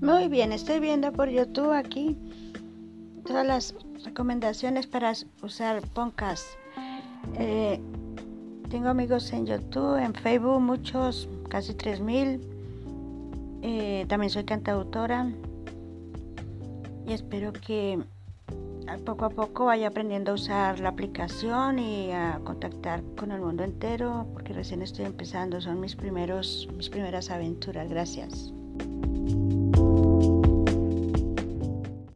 Muy bien, estoy viendo por YouTube aquí todas las recomendaciones para usar podcast. Eh, tengo amigos en YouTube, en Facebook, muchos, casi 3000. Eh, también soy cantautora y espero que ah, poco a poco vaya aprendiendo a usar la aplicación y a contactar con el mundo entero porque recién estoy empezando, son mis primeros mis primeras aventuras. Gracias.